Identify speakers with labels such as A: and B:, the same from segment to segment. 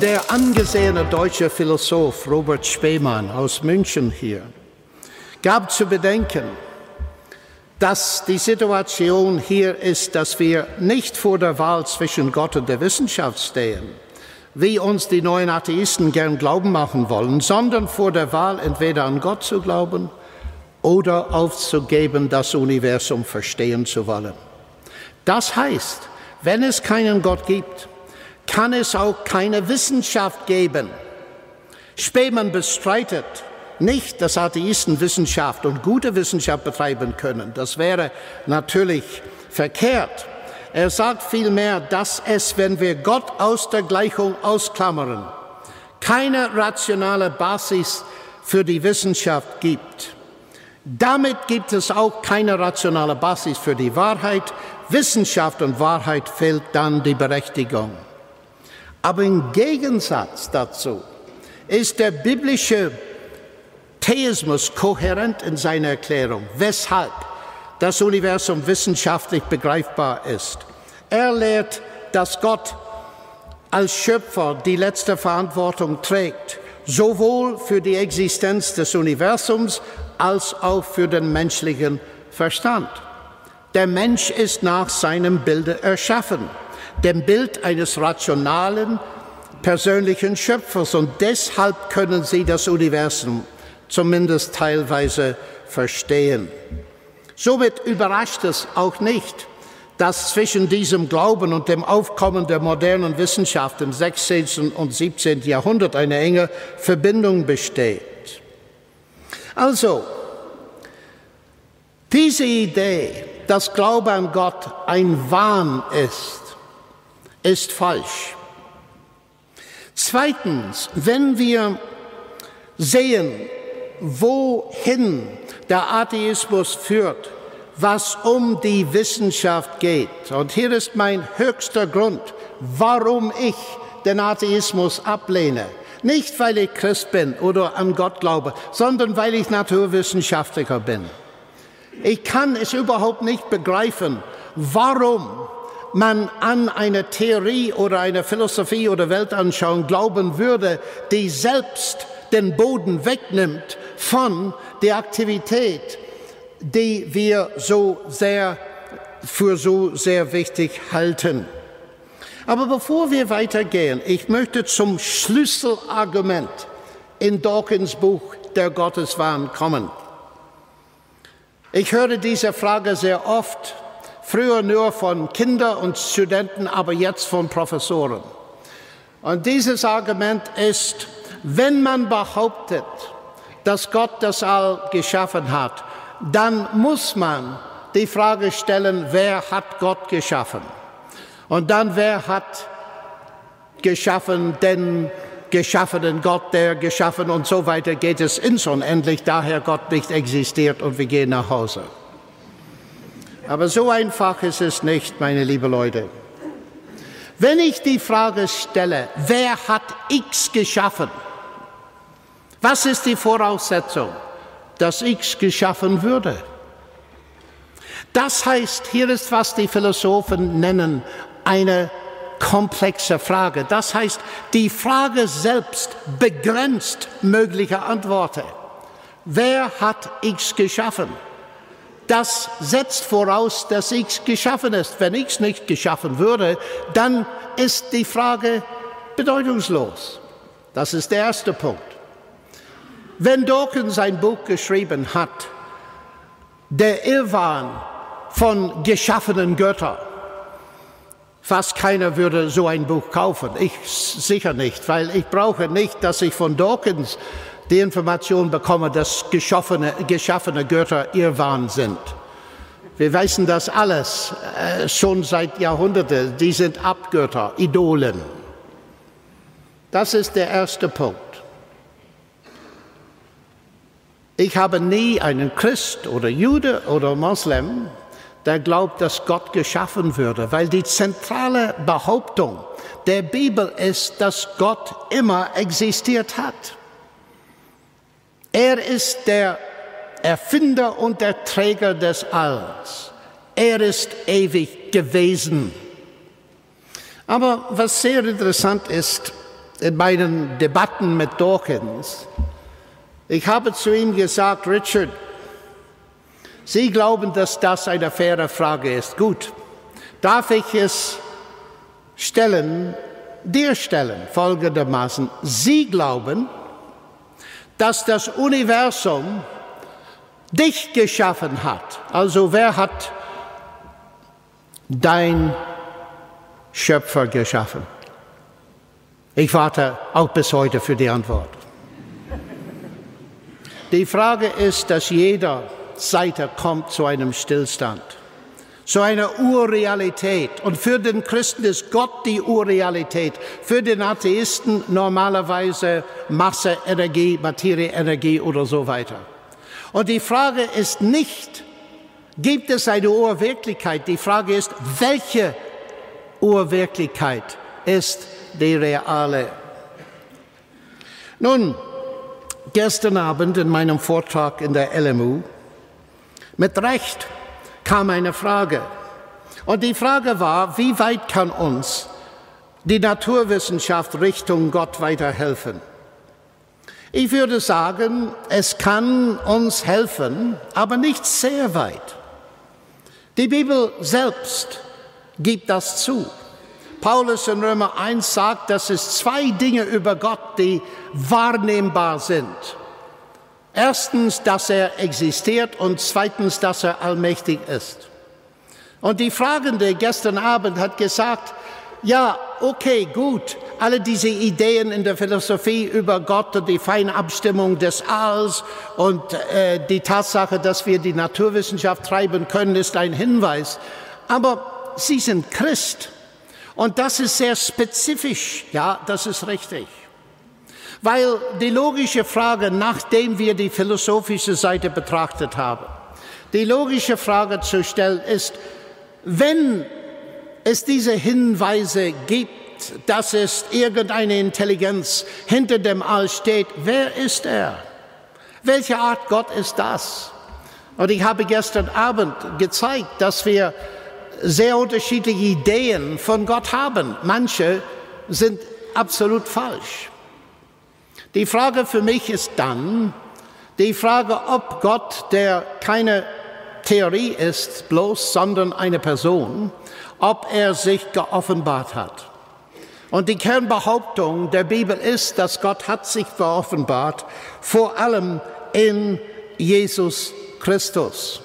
A: Der angesehene deutsche Philosoph Robert Spemann aus München hier gab zu bedenken, dass die Situation hier ist, dass wir nicht vor der Wahl zwischen Gott und der Wissenschaft stehen, wie uns die neuen Atheisten gern glauben machen wollen, sondern vor der Wahl entweder an Gott zu glauben oder aufzugeben, das Universum verstehen zu wollen. Das heißt, wenn es keinen Gott gibt, kann es auch keine Wissenschaft geben. Spemann bestreitet nicht, dass Atheisten Wissenschaft und gute Wissenschaft betreiben können. Das wäre natürlich verkehrt. Er sagt vielmehr, dass es, wenn wir Gott aus der Gleichung ausklammern, keine rationale Basis für die Wissenschaft gibt. Damit gibt es auch keine rationale Basis für die Wahrheit. Wissenschaft und Wahrheit fehlt dann die Berechtigung. Aber im Gegensatz dazu ist der biblische Theismus kohärent in seiner Erklärung, weshalb das Universum wissenschaftlich begreifbar ist. Er lehrt, dass Gott als Schöpfer die letzte Verantwortung trägt, sowohl für die Existenz des Universums als auch für den menschlichen Verstand. Der Mensch ist nach seinem Bilde erschaffen, dem Bild eines rationalen, persönlichen Schöpfers. Und deshalb können sie das Universum zumindest teilweise verstehen. Somit überrascht es auch nicht, dass zwischen diesem Glauben und dem Aufkommen der modernen Wissenschaft im 16. und 17. Jahrhundert eine enge Verbindung besteht. Also, diese Idee, dass Glaube an Gott ein Wahn ist, ist falsch. Zweitens, wenn wir sehen, wohin der Atheismus führt, was um die Wissenschaft geht. Und hier ist mein höchster Grund, warum ich den Atheismus ablehne. Nicht, weil ich Christ bin oder an Gott glaube, sondern weil ich Naturwissenschaftler bin. Ich kann es überhaupt nicht begreifen, warum man an eine Theorie oder eine Philosophie oder Weltanschauung glauben würde, die selbst den Boden wegnimmt von der Aktivität, die wir so sehr für so sehr wichtig halten. Aber bevor wir weitergehen, ich möchte zum Schlüsselargument in Dawkins Buch Der Gotteswahn kommen. Ich höre diese Frage sehr oft, früher nur von Kindern und Studenten, aber jetzt von Professoren. Und dieses Argument ist, wenn man behauptet, dass Gott das All geschaffen hat, dann muss man die Frage stellen, wer hat Gott geschaffen? Und dann, wer hat geschaffen den geschaffenen Gott, der geschaffen und so weiter geht es ins Unendlich, daher Gott nicht existiert und wir gehen nach Hause. Aber so einfach ist es nicht, meine lieben Leute. Wenn ich die Frage stelle, wer hat X geschaffen? Was ist die Voraussetzung, dass X geschaffen würde? Das heißt, hier ist, was die Philosophen nennen, eine komplexe Frage. Das heißt, die Frage selbst begrenzt mögliche Antworten. Wer hat X geschaffen? Das setzt voraus, dass X geschaffen ist. Wenn X nicht geschaffen würde, dann ist die Frage bedeutungslos. Das ist der erste Punkt. Wenn Dawkins ein Buch geschrieben hat, der Irrwahn von geschaffenen Göttern, fast keiner würde so ein Buch kaufen. Ich sicher nicht, weil ich brauche nicht, dass ich von Dawkins die Information bekomme, dass geschaffene, geschaffene Götter Irrwahn sind. Wir wissen das alles äh, schon seit Jahrhunderten. Die sind Abgötter, Idolen. Das ist der erste Punkt. Ich habe nie einen Christ oder Jude oder Moslem, der glaubt, dass Gott geschaffen würde, weil die zentrale Behauptung der Bibel ist, dass Gott immer existiert hat. Er ist der Erfinder und der Träger des Alls. Er ist ewig gewesen. Aber was sehr interessant ist in meinen Debatten mit Dawkins, ich habe zu ihm gesagt, Richard, Sie glauben, dass das eine faire Frage ist. Gut, darf ich es stellen, dir stellen, folgendermaßen. Sie glauben, dass das Universum dich geschaffen hat. Also wer hat dein Schöpfer geschaffen? Ich warte auch bis heute für die Antwort. Die Frage ist, dass jeder Seite kommt zu einem Stillstand, zu einer Urrealität. Und für den Christen ist Gott die Urrealität, für den Atheisten normalerweise Masse, Energie, Materie, Energie oder so weiter. Und die Frage ist nicht, gibt es eine Urwirklichkeit? Die Frage ist, welche Urwirklichkeit ist die reale? Nun, gestern Abend in meinem Vortrag in der LMU mit Recht kam eine Frage. Und die Frage war, wie weit kann uns die Naturwissenschaft Richtung Gott weiterhelfen? Ich würde sagen, es kann uns helfen, aber nicht sehr weit. Die Bibel selbst gibt das zu. Paulus in Römer 1 sagt, dass es zwei Dinge über Gott, die wahrnehmbar sind. Erstens, dass er existiert und zweitens, dass er allmächtig ist. Und die Fragende gestern Abend hat gesagt, ja, okay, gut, alle diese Ideen in der Philosophie über Gott und die Feinabstimmung des Alls und äh, die Tatsache, dass wir die Naturwissenschaft treiben können, ist ein Hinweis. Aber Sie sind Christ und das ist sehr spezifisch, ja, das ist richtig. Weil die logische Frage, nachdem wir die philosophische Seite betrachtet haben, die logische Frage zu stellen ist, wenn es diese Hinweise gibt, dass es irgendeine Intelligenz hinter dem All steht, wer ist er? Welche Art Gott ist das? Und ich habe gestern Abend gezeigt, dass wir sehr unterschiedliche Ideen von Gott haben. Manche sind absolut falsch. Die Frage für mich ist dann, die Frage, ob Gott, der keine Theorie ist bloß, sondern eine Person, ob er sich geoffenbart hat. Und die Kernbehauptung der Bibel ist, dass Gott hat sich geoffenbart, vor allem in Jesus Christus.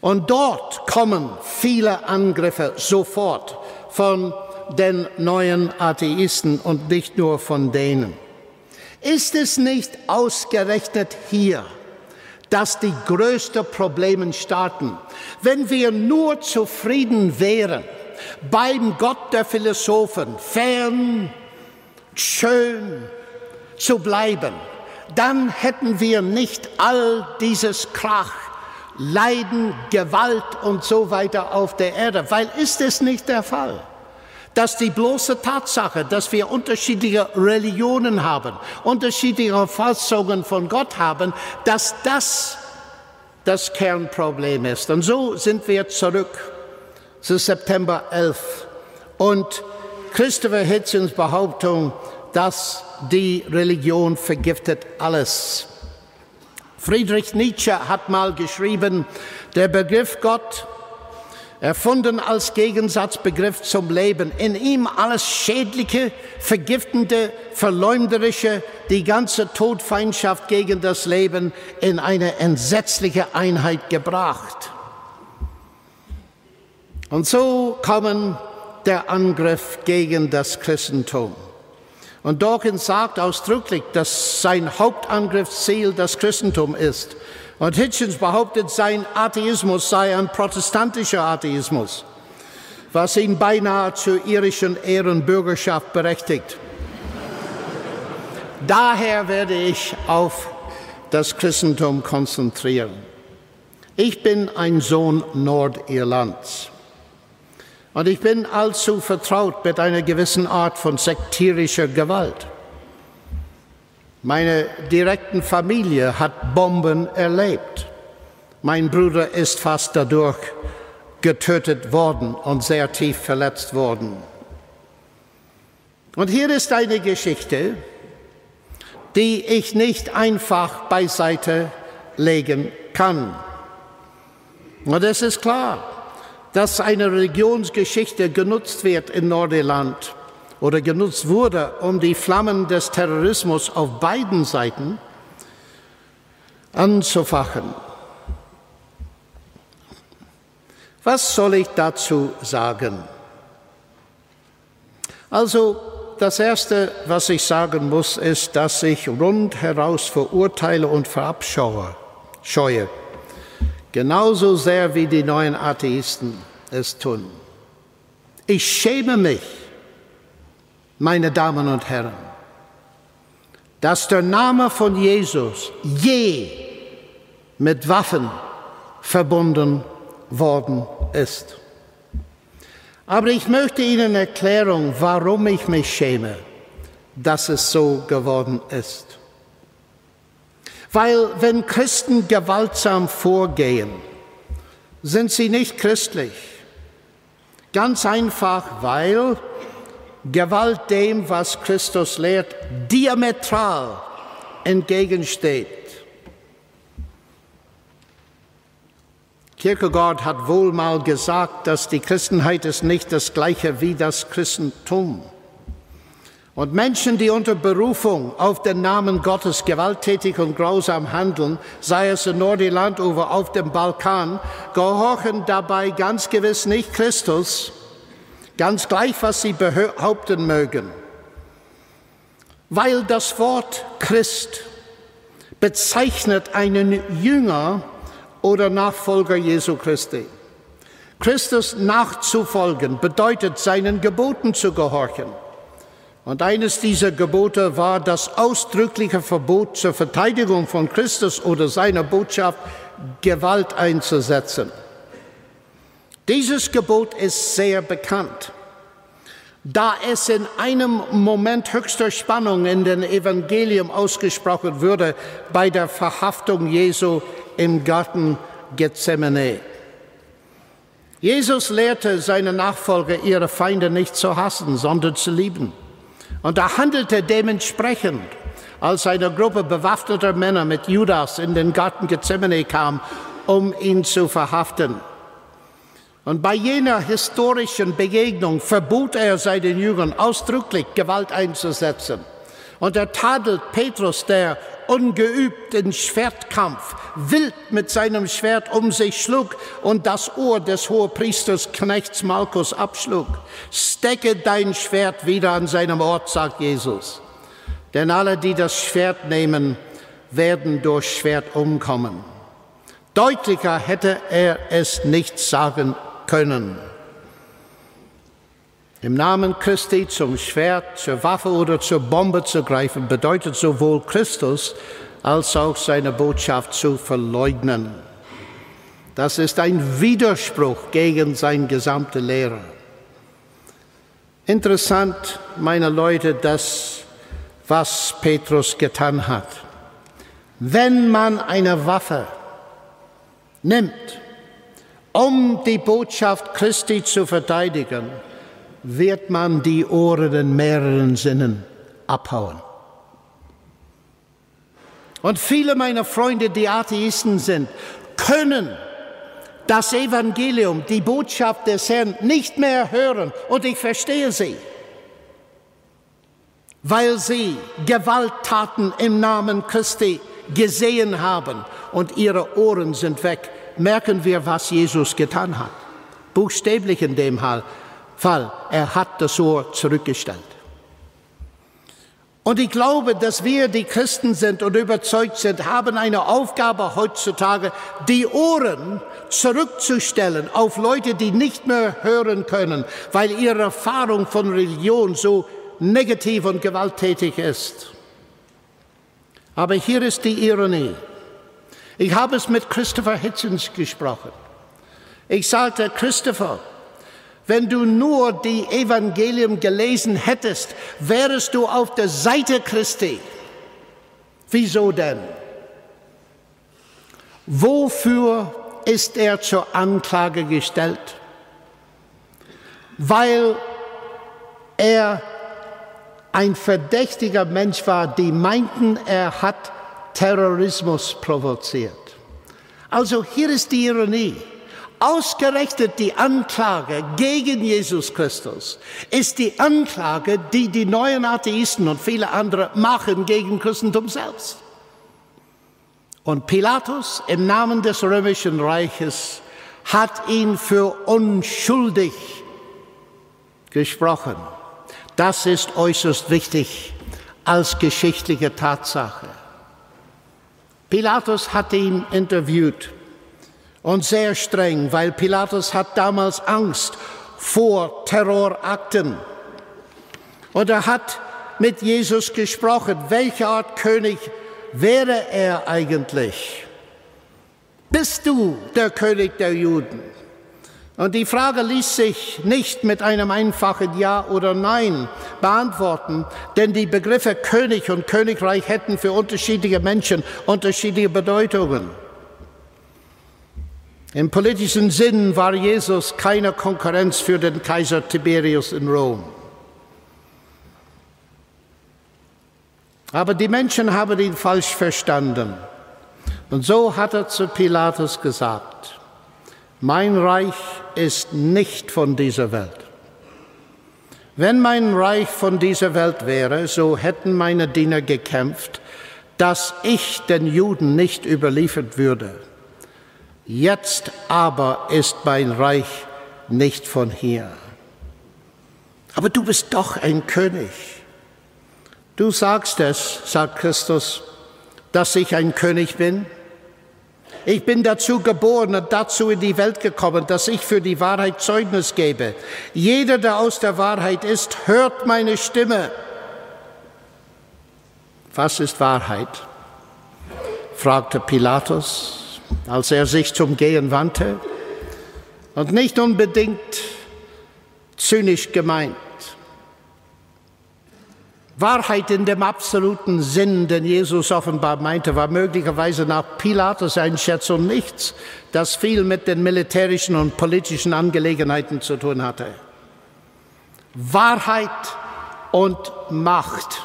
A: Und dort kommen viele Angriffe sofort von den neuen Atheisten und nicht nur von denen. Ist es nicht ausgerechnet hier, dass die größten Probleme starten? Wenn wir nur zufrieden wären beim Gott der Philosophen, fern, schön zu bleiben, dann hätten wir nicht all dieses Krach, Leiden, Gewalt und so weiter auf der Erde, weil ist es nicht der Fall dass die bloße Tatsache, dass wir unterschiedliche Religionen haben, unterschiedliche Fassungen von Gott haben, dass das das Kernproblem ist. Und so sind wir zurück zu September 11 und Christopher Hitchens Behauptung, dass die Religion vergiftet alles. Friedrich Nietzsche hat mal geschrieben, der Begriff Gott erfunden als Gegensatzbegriff zum Leben. In ihm alles Schädliche, Vergiftende, Verleumderische, die ganze Todfeindschaft gegen das Leben in eine entsetzliche Einheit gebracht. Und so kommen der Angriff gegen das Christentum. Und Dawkins sagt ausdrücklich, dass sein Hauptangriffsziel das Christentum ist. Und Hitchens behauptet, sein Atheismus sei ein protestantischer Atheismus, was ihn beinahe zur irischen Ehrenbürgerschaft berechtigt. Daher werde ich auf das Christentum konzentrieren. Ich bin ein Sohn Nordirlands. Und ich bin allzu vertraut mit einer gewissen Art von sektierischer Gewalt. Meine direkten Familie hat Bomben erlebt. Mein Bruder ist fast dadurch getötet worden und sehr tief verletzt worden. Und hier ist eine Geschichte, die ich nicht einfach beiseite legen kann. Und es ist klar, dass eine Religionsgeschichte genutzt wird in Nordirland oder genutzt wurde, um die Flammen des Terrorismus auf beiden Seiten anzufachen. Was soll ich dazu sagen? Also das Erste, was ich sagen muss, ist, dass ich rundheraus verurteile und verabscheue, scheue, genauso sehr wie die neuen Atheisten es tun. Ich schäme mich, meine Damen und Herren, dass der Name von Jesus je mit Waffen verbunden worden ist. Aber ich möchte Ihnen erklären, warum ich mich schäme, dass es so geworden ist. Weil wenn Christen gewaltsam vorgehen, sind sie nicht christlich. Ganz einfach, weil Gewalt dem, was Christus lehrt, diametral entgegensteht. Kierkegaard hat wohl mal gesagt, dass die Christenheit ist nicht das gleiche wie das Christentum. Und Menschen, die unter Berufung auf den Namen Gottes gewalttätig und grausam handeln, sei es in Nordirland oder auf dem Balkan, gehorchen dabei ganz gewiss nicht Christus, ganz gleich, was sie behaupten mögen. Weil das Wort Christ bezeichnet einen Jünger, oder Nachfolger Jesu Christi. Christus nachzufolgen bedeutet, seinen Geboten zu gehorchen. Und eines dieser Gebote war das ausdrückliche Verbot zur Verteidigung von Christus oder seiner Botschaft, Gewalt einzusetzen. Dieses Gebot ist sehr bekannt. Da es in einem Moment höchster Spannung in den Evangelium ausgesprochen würde bei der Verhaftung Jesu im Garten Gethsemane. Jesus lehrte seine Nachfolger, ihre Feinde nicht zu hassen, sondern zu lieben. Und er handelte dementsprechend, als eine Gruppe bewaffneter Männer mit Judas in den Garten Gethsemane kam, um ihn zu verhaften. Und bei jener historischen Begegnung verbot er seinen Jüngern ausdrücklich Gewalt einzusetzen. Und er tadelt Petrus, der ungeübt in Schwertkampf, wild mit seinem Schwert um sich schlug und das Ohr des Hohepriesters Knechts Malchus abschlug. Stecke dein Schwert wieder an seinem Ort, sagt Jesus. Denn alle, die das Schwert nehmen, werden durch Schwert umkommen. Deutlicher hätte er es nicht sagen können. Im Namen Christi zum Schwert, zur Waffe oder zur Bombe zu greifen, bedeutet sowohl Christus als auch seine Botschaft zu verleugnen. Das ist ein Widerspruch gegen sein gesamte Lehre. Interessant, meine Leute, das, was Petrus getan hat. Wenn man eine Waffe nimmt, um die Botschaft Christi zu verteidigen, wird man die Ohren in mehreren Sinnen abhauen. Und viele meiner Freunde, die Atheisten sind, können das Evangelium, die Botschaft des Herrn nicht mehr hören. Und ich verstehe sie, weil sie Gewalttaten im Namen Christi gesehen haben und ihre Ohren sind weg. Merken wir, was Jesus getan hat. Buchstäblich in dem Fall. Er hat das Ohr zurückgestellt. Und ich glaube, dass wir, die Christen sind und überzeugt sind, haben eine Aufgabe heutzutage, die Ohren zurückzustellen auf Leute, die nicht mehr hören können, weil ihre Erfahrung von Religion so negativ und gewalttätig ist. Aber hier ist die Ironie. Ich habe es mit Christopher Hitzens gesprochen. Ich sagte, Christopher, wenn du nur die Evangelium gelesen hättest, wärest du auf der Seite Christi. Wieso denn? Wofür ist er zur Anklage gestellt? Weil er ein verdächtiger Mensch war, die meinten, er hat Terrorismus provoziert. Also hier ist die Ironie. Ausgerechnet die Anklage gegen Jesus Christus ist die Anklage, die die neuen Atheisten und viele andere machen gegen Christentum selbst. Und Pilatus im Namen des römischen Reiches hat ihn für unschuldig gesprochen. Das ist äußerst wichtig als geschichtliche Tatsache. Pilatus hat ihn interviewt und sehr streng, weil Pilatus hat damals Angst vor Terrorakten. Und er hat mit Jesus gesprochen, welche Art König wäre er eigentlich? Bist du der König der Juden? Und die Frage ließ sich nicht mit einem einfachen Ja oder Nein beantworten, denn die Begriffe König und Königreich hätten für unterschiedliche Menschen unterschiedliche Bedeutungen. Im politischen Sinn war Jesus keine Konkurrenz für den Kaiser Tiberius in Rom. Aber die Menschen haben ihn falsch verstanden. Und so hat er zu Pilatus gesagt, mein Reich ist nicht von dieser Welt. Wenn mein Reich von dieser Welt wäre, so hätten meine Diener gekämpft, dass ich den Juden nicht überliefert würde. Jetzt aber ist mein Reich nicht von hier. Aber du bist doch ein König. Du sagst es, sagt Christus, dass ich ein König bin. Ich bin dazu geboren und dazu in die Welt gekommen, dass ich für die Wahrheit Zeugnis gebe. Jeder, der aus der Wahrheit ist, hört meine Stimme. Was ist Wahrheit? fragte Pilatus, als er sich zum Gehen wandte. Und nicht unbedingt zynisch gemeint. Wahrheit in dem absoluten Sinn, den Jesus offenbar meinte, war möglicherweise nach Pilatus Einschätzung nichts, das viel mit den militärischen und politischen Angelegenheiten zu tun hatte. Wahrheit und Macht.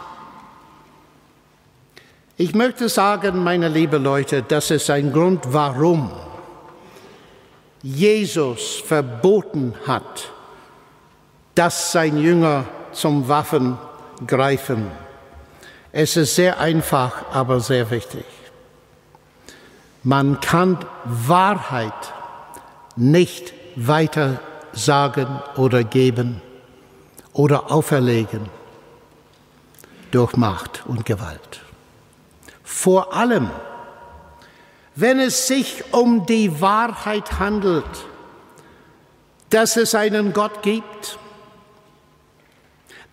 A: Ich möchte sagen, meine lieben Leute, das ist ein Grund, warum Jesus verboten hat, dass sein Jünger zum Waffen greifen. Es ist sehr einfach, aber sehr wichtig. Man kann Wahrheit nicht weiter sagen oder geben oder auferlegen durch Macht und Gewalt. Vor allem, wenn es sich um die Wahrheit handelt, dass es einen Gott gibt,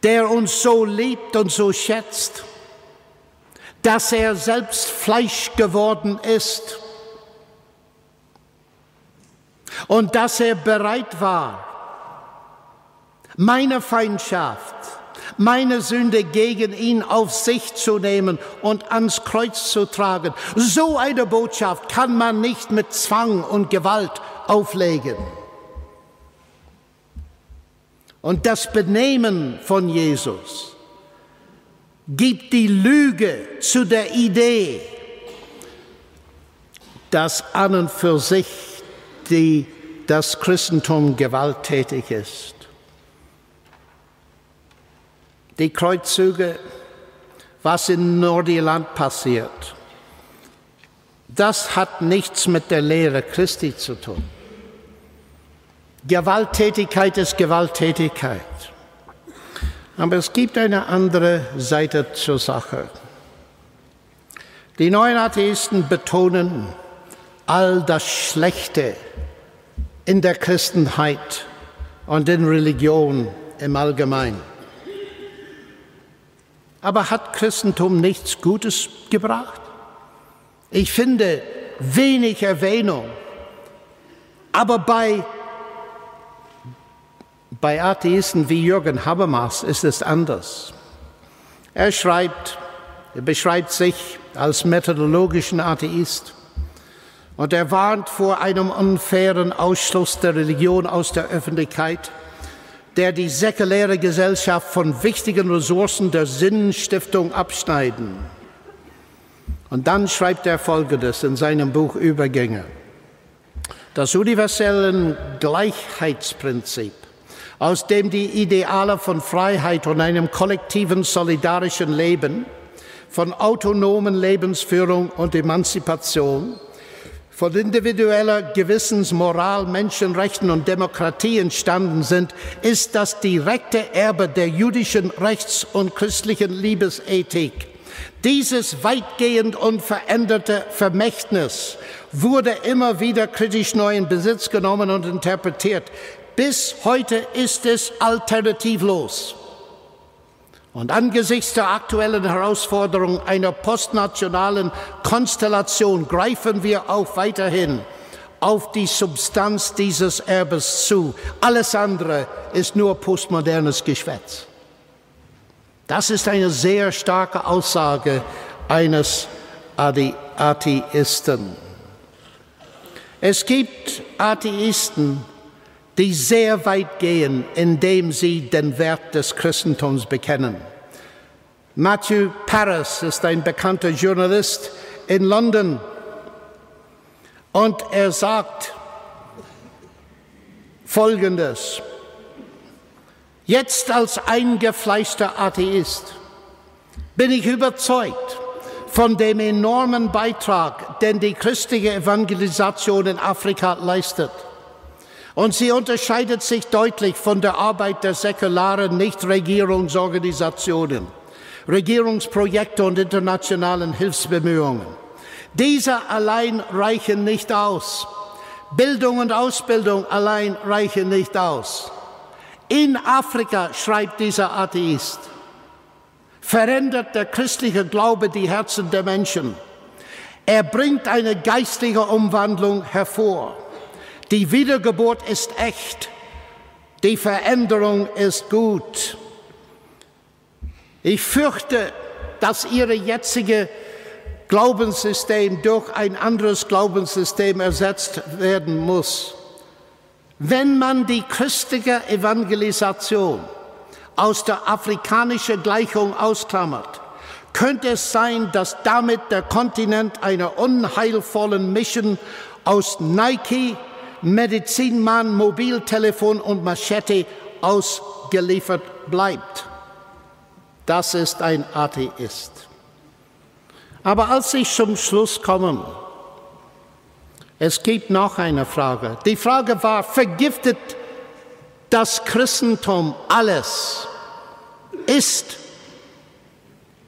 A: der uns so liebt und so schätzt, dass er selbst Fleisch geworden ist und dass er bereit war, meine Feindschaft, meine Sünde gegen ihn auf sich zu nehmen und ans Kreuz zu tragen. So eine Botschaft kann man nicht mit Zwang und Gewalt auflegen. Und das Benehmen von Jesus gibt die Lüge zu der Idee, dass an und für sich die, das Christentum gewalttätig ist. Die Kreuzzüge, was in Nordirland passiert, das hat nichts mit der Lehre Christi zu tun. Gewalttätigkeit ist Gewalttätigkeit. Aber es gibt eine andere Seite zur Sache. Die neuen Atheisten betonen all das Schlechte in der Christenheit und in Religion im Allgemeinen. Aber hat Christentum nichts Gutes gebracht? Ich finde wenig Erwähnung. Aber bei bei Atheisten wie Jürgen Habermas ist es anders. Er schreibt, er beschreibt sich als methodologischen Atheist Und er warnt vor einem unfairen Ausschluss der Religion aus der Öffentlichkeit, der die säkuläre Gesellschaft von wichtigen Ressourcen der Sinnstiftung abschneiden. Und dann schreibt er Folgendes in seinem Buch Übergänge. Das universelle Gleichheitsprinzip, aus dem die Ideale von Freiheit und einem kollektiven solidarischen Leben, von autonomen Lebensführung und Emanzipation, von individueller Gewissensmoral, Menschenrechten und Demokratie entstanden sind, ist das direkte Erbe der jüdischen Rechts- und christlichen Liebesethik. Dieses weitgehend unveränderte Vermächtnis wurde immer wieder kritisch neu in Besitz genommen und interpretiert. Bis heute ist es alternativlos. Und angesichts der aktuellen Herausforderung einer postnationalen Konstellation greifen wir auch weiterhin auf die Substanz dieses Erbes zu. Alles andere ist nur postmodernes Geschwätz. Das ist eine sehr starke Aussage eines Atheisten. Es gibt Atheisten, die sehr weit gehen, indem sie den Wert des Christentums bekennen. Matthew Paris ist ein bekannter Journalist in London und er sagt Folgendes. Jetzt als eingefleischter Atheist bin ich überzeugt von dem enormen Beitrag, den die christliche Evangelisation in Afrika leistet. Und sie unterscheidet sich deutlich von der Arbeit der säkularen Nichtregierungsorganisationen, Regierungsprojekte und internationalen Hilfsbemühungen. Diese allein reichen nicht aus. Bildung und Ausbildung allein reichen nicht aus. In Afrika, schreibt dieser Atheist, verändert der christliche Glaube die Herzen der Menschen. Er bringt eine geistliche Umwandlung hervor. Die Wiedergeburt ist echt. Die Veränderung ist gut. Ich fürchte, dass Ihre jetzige Glaubenssystem durch ein anderes Glaubenssystem ersetzt werden muss. Wenn man die christliche Evangelisation aus der afrikanischen Gleichung ausklammert, könnte es sein, dass damit der Kontinent einer unheilvollen Mission aus Nike, Medizinmann, Mobiltelefon und Machete ausgeliefert bleibt. Das ist ein Atheist. Aber als ich zum Schluss komme, es gibt noch eine Frage. Die Frage war, vergiftet das Christentum alles? Ist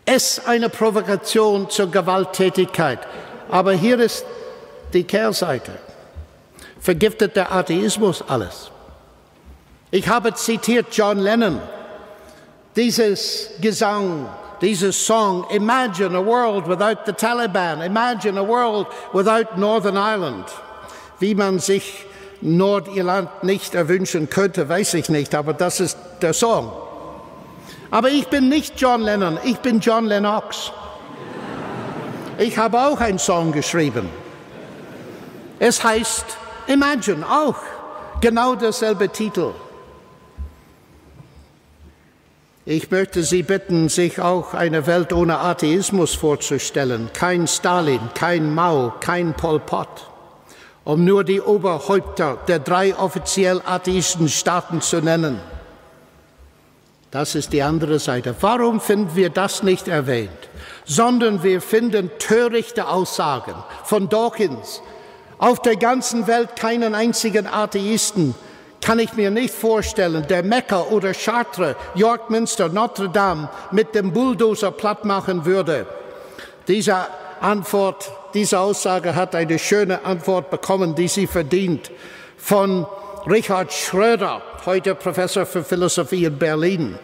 A: es eine Provokation zur Gewalttätigkeit? Aber hier ist die Kehrseite vergiftet der Atheismus alles. Ich habe zitiert John Lennon, dieses Gesang, dieses Song, Imagine a world without the Taliban, Imagine a world without Northern Ireland. Wie man sich Nordirland nicht erwünschen könnte, weiß ich nicht, aber das ist der Song. Aber ich bin nicht John Lennon, ich bin John Lennox. Ich habe auch einen Song geschrieben. Es heißt Imagine auch genau derselbe Titel. Ich möchte Sie bitten, sich auch eine Welt ohne Atheismus vorzustellen. Kein Stalin, kein Mao, kein Pol Pot. Um nur die Oberhäupter der drei offiziell atheistischen Staaten zu nennen. Das ist die andere Seite. Warum finden wir das nicht erwähnt? Sondern wir finden törichte Aussagen von Dawkins, auf der ganzen Welt keinen einzigen Atheisten kann ich mir nicht vorstellen, der Mekka oder Chartres, York Minster, Notre Dame mit dem Bulldozer platt machen würde. Diese Antwort, diese Aussage hat eine schöne Antwort bekommen, die sie verdient, von Richard Schröder, heute Professor für Philosophie in Berlin.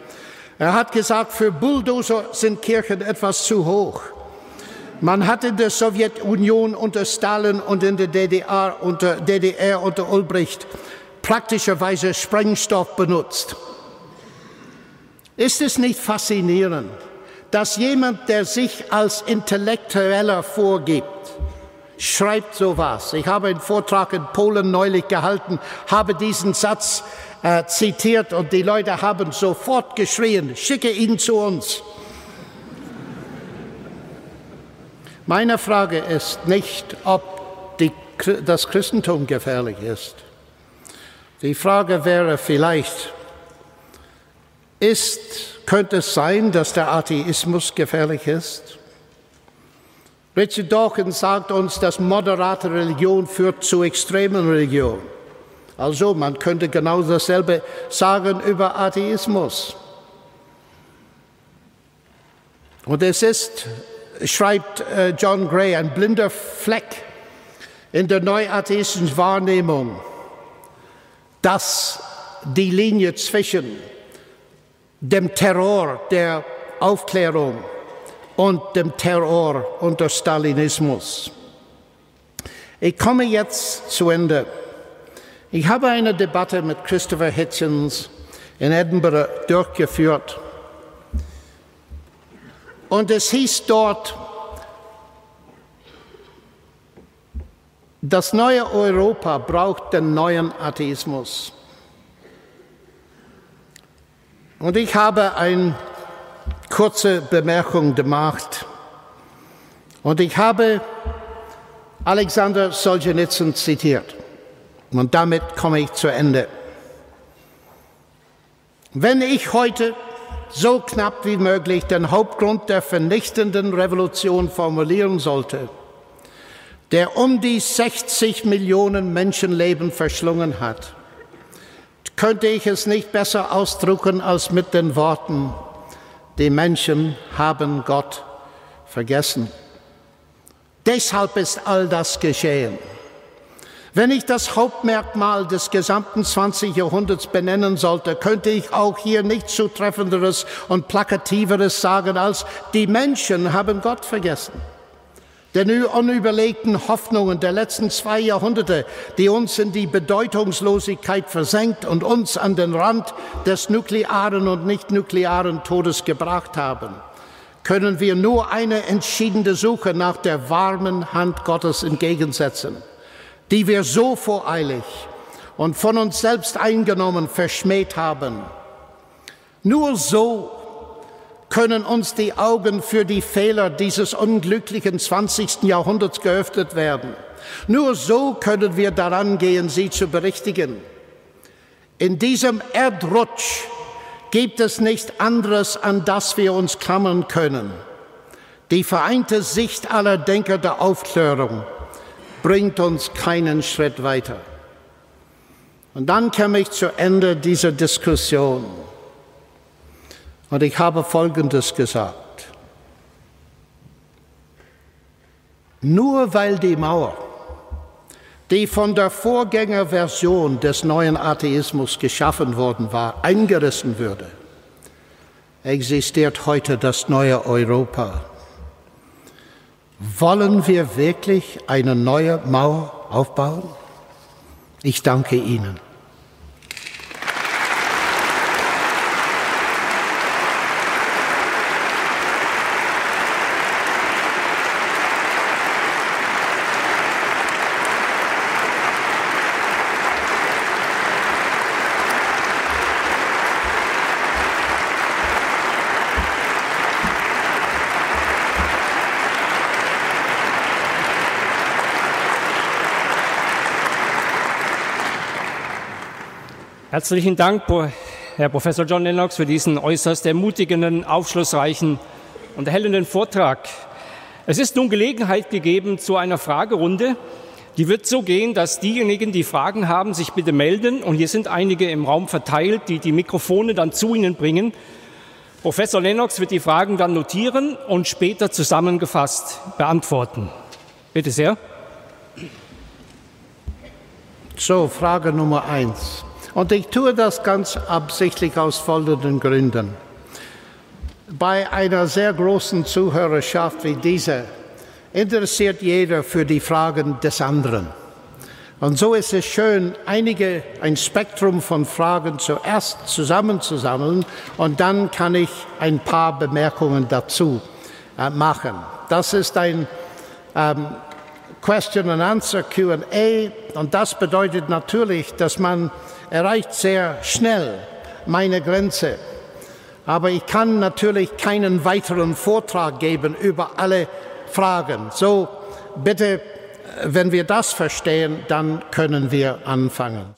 A: Er hat gesagt, für Bulldozer sind Kirchen etwas zu hoch. Man hat in der Sowjetunion unter Stalin und in der DDR unter, DDR unter Ulbricht praktischerweise Sprengstoff benutzt. Ist es nicht faszinierend, dass jemand, der sich als Intellektueller vorgibt, schreibt sowas. Ich habe einen Vortrag in Polen neulich gehalten, habe diesen Satz äh, zitiert und die Leute haben sofort geschrien, schicke ihn zu uns. Meine Frage ist nicht, ob die, das Christentum gefährlich ist. Die Frage wäre vielleicht, ist, könnte es sein, dass der Atheismus gefährlich ist? Richard Dawkins sagt uns, dass moderate Religion führt zu extremen Religion. Also man könnte genau dasselbe sagen über Atheismus. Und es ist, schreibt äh, John Gray, ein blinder Fleck in der neuatheistischen Wahrnehmung, dass die Linie zwischen dem Terror der Aufklärung und dem Terror unter Stalinismus. Ich komme jetzt zu Ende. Ich habe eine Debatte mit Christopher Hitchens in Edinburgh durchgeführt. Und es hieß dort, das neue Europa braucht den neuen Atheismus. Und ich habe eine kurze Bemerkung gemacht. Und ich habe Alexander Solzhenitsyn zitiert. Und damit komme ich zu Ende. Wenn ich heute so knapp wie möglich den Hauptgrund der vernichtenden Revolution formulieren sollte, der um die 60 Millionen Menschenleben verschlungen hat, könnte ich es nicht besser ausdrücken als mit den Worten, die Menschen haben Gott vergessen. Deshalb ist all das geschehen. Wenn ich das Hauptmerkmal des gesamten 20. Jahrhunderts benennen sollte, könnte ich auch hier nichts zutreffenderes und plakativeres sagen als, die Menschen haben Gott vergessen den unüberlegten Hoffnungen der letzten zwei Jahrhunderte, die uns in die Bedeutungslosigkeit versenkt und uns an den Rand des nuklearen und nicht nuklearen Todes gebracht haben, können wir nur eine entschiedene Suche nach der warmen Hand Gottes entgegensetzen, die wir so voreilig und von uns selbst eingenommen verschmäht haben. Nur so können uns die Augen für die Fehler dieses unglücklichen 20. Jahrhunderts geöffnet werden. Nur so können wir daran gehen, sie zu berichtigen. In diesem Erdrutsch gibt es nichts anderes, an das wir uns klammern können. Die vereinte Sicht aller Denker der Aufklärung bringt uns keinen Schritt weiter. Und dann komme ich zu Ende dieser Diskussion. Und ich habe Folgendes gesagt. Nur weil die Mauer, die von der Vorgängerversion des neuen Atheismus geschaffen worden war, eingerissen würde, existiert heute das neue Europa. Wollen wir wirklich eine neue Mauer aufbauen? Ich danke Ihnen.
B: Herzlichen Dank, Herr Professor John Lennox, für diesen äußerst ermutigenden, aufschlussreichen und erhellenden Vortrag. Es ist nun Gelegenheit gegeben zu einer Fragerunde. Die wird so gehen, dass diejenigen, die Fragen haben, sich bitte melden. Und hier sind einige im Raum verteilt, die die Mikrofone dann zu Ihnen bringen. Professor Lennox wird die Fragen dann notieren und später zusammengefasst beantworten. Bitte sehr.
A: So, Frage Nummer eins. Und ich tue das ganz absichtlich aus folgenden Gründen. Bei einer sehr großen Zuhörerschaft wie dieser interessiert jeder für die Fragen des anderen. Und so ist es schön, einige, ein Spektrum von Fragen zuerst zusammenzusammeln und dann kann ich ein paar Bemerkungen dazu äh, machen. Das ist ein ähm, Question and Answer QA. Und das bedeutet natürlich, dass man erreicht sehr schnell meine Grenze. Aber ich kann natürlich keinen weiteren Vortrag geben über alle Fragen. So bitte, wenn wir das verstehen, dann können wir anfangen.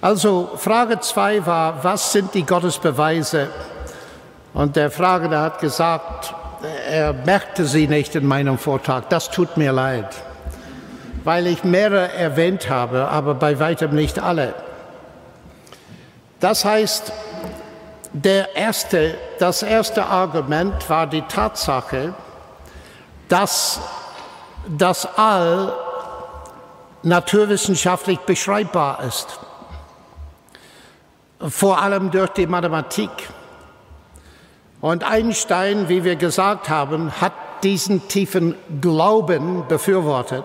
A: Also Frage 2 war, was sind die Gottesbeweise? Und der Fragende hat gesagt, er merkte sie nicht in meinem Vortrag. Das tut mir leid, weil ich mehrere erwähnt habe, aber bei weitem nicht alle. Das heißt, der erste, das erste Argument war die Tatsache, dass das All naturwissenschaftlich beschreibbar ist vor allem durch die Mathematik. Und Einstein, wie wir gesagt haben, hat diesen tiefen Glauben befürwortet.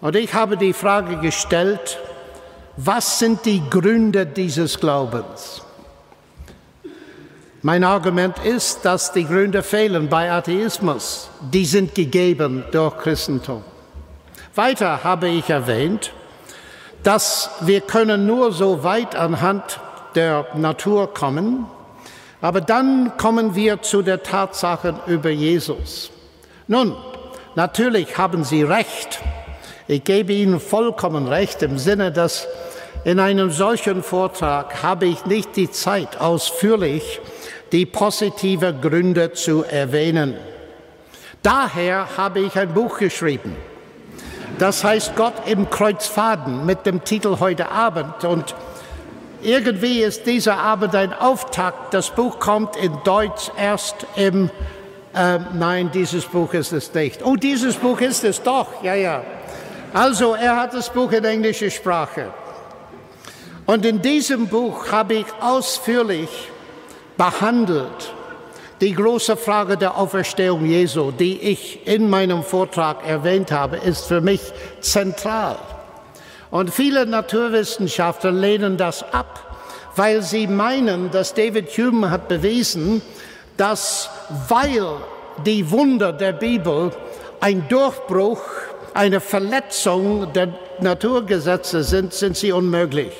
A: Und ich habe die Frage gestellt, was sind die Gründe dieses Glaubens? Mein Argument ist, dass die Gründe fehlen bei Atheismus. Die sind gegeben durch Christentum. Weiter habe ich erwähnt, dass wir können nur so weit anhand der Natur kommen, aber dann kommen wir zu der Tatsache über Jesus. Nun, natürlich haben Sie recht. Ich gebe Ihnen vollkommen recht im Sinne, dass in einem solchen Vortrag habe ich nicht die Zeit, ausführlich die positiven Gründe zu erwähnen. Daher habe ich ein Buch geschrieben. Das heißt Gott im Kreuzfaden mit dem Titel heute Abend. Und irgendwie ist dieser Abend ein Auftakt. Das Buch kommt in Deutsch erst im, äh, nein, dieses Buch ist es nicht. Oh, dieses Buch ist es doch, ja, ja. Also, er hat das Buch in englischer Sprache. Und in diesem Buch habe ich ausführlich behandelt, die große Frage der Auferstehung Jesu, die ich in meinem Vortrag erwähnt habe, ist für mich zentral. Und viele Naturwissenschaftler lehnen das ab, weil sie meinen, dass David Hume hat bewiesen, dass weil die Wunder der Bibel ein Durchbruch, eine Verletzung der Naturgesetze sind, sind sie unmöglich.